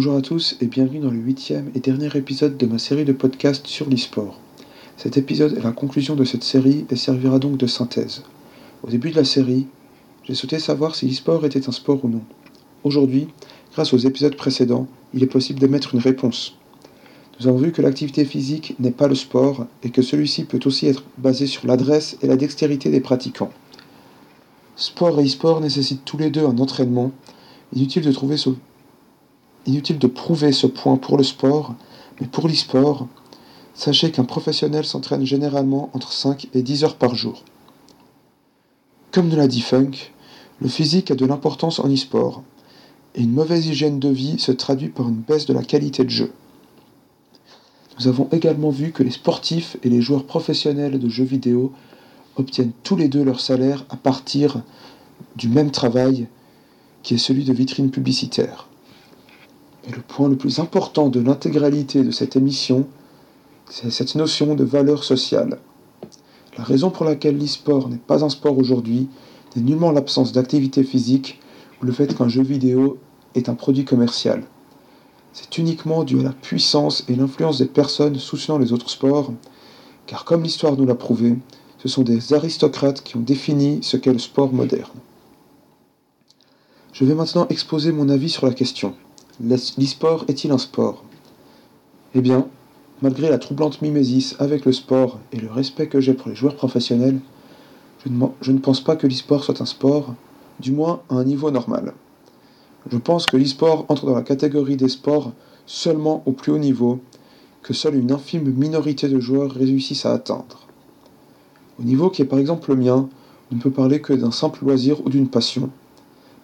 Bonjour à tous et bienvenue dans le huitième et dernier épisode de ma série de podcasts sur l'e-sport. Cet épisode est la conclusion de cette série et servira donc de synthèse. Au début de la série, j'ai souhaité savoir si l'e-sport était un sport ou non. Aujourd'hui, grâce aux épisodes précédents, il est possible d'émettre une réponse. Nous avons vu que l'activité physique n'est pas le sport et que celui-ci peut aussi être basé sur l'adresse et la dextérité des pratiquants. Sport et e-sport nécessitent tous les deux un entraînement. Inutile de, trouver ce... Inutile de prouver ce point pour le sport, mais pour l'e-sport, sachez qu'un professionnel s'entraîne généralement entre 5 et 10 heures par jour. Comme nous l'a dit Funk, le physique a de l'importance en e-sport, et une mauvaise hygiène de vie se traduit par une baisse de la qualité de jeu. Nous avons également vu que les sportifs et les joueurs professionnels de jeux vidéo obtiennent tous les deux leur salaire à partir du même travail qui est celui de vitrine publicitaire. Et le point le plus important de l'intégralité de cette émission, c'est cette notion de valeur sociale. La raison pour laquelle l'e-sport n'est pas un sport aujourd'hui n'est nullement l'absence d'activité physique ou le fait qu'un jeu vidéo est un produit commercial. C'est uniquement dû à la puissance et l'influence des personnes soutenant les autres sports, car comme l'histoire nous l'a prouvé, ce sont des aristocrates qui ont défini ce qu'est le sport moderne. Je vais maintenant exposer mon avis sur la question. L'e-sport est-il un sport? Eh bien, malgré la troublante mimésis avec le sport et le respect que j'ai pour les joueurs professionnels, je ne, pense pas que l'e-sport soit un sport, du moins à un niveau normal. Je pense que l'e-sport entre dans la catégorie des sports seulement au plus haut niveau, que seule une infime minorité de joueurs réussissent à atteindre. Au niveau qui est par exemple le mien, on ne peut parler que d'un simple loisir ou d'une passion.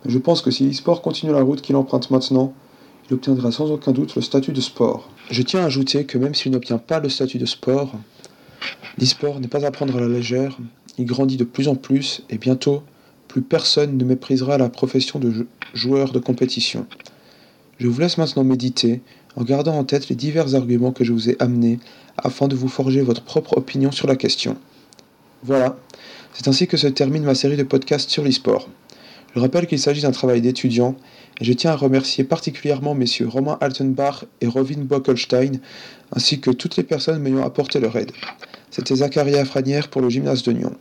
Mais je pense que si l'e-sport continue la route qu'il emprunte maintenant, il obtiendra sans aucun doute le statut de sport. Je tiens à ajouter que même s'il n'obtient pas le statut de sport, l'e-sport n'est pas à prendre à la légère, il grandit de plus en plus et bientôt plus personne ne méprisera la profession de joueur de compétition. Je vous laisse maintenant méditer en gardant en tête les divers arguments que je vous ai amenés afin de vous forger votre propre opinion sur la question. Voilà, c'est ainsi que se termine ma série de podcasts sur l'e-sport. Je rappelle qu'il s'agit d'un travail d'étudiant et je tiens à remercier particulièrement messieurs Romain Altenbach et Rovin Bockelstein ainsi que toutes les personnes m'ayant apporté leur aide. C'était Zacharia Franière pour le gymnase de Nyon.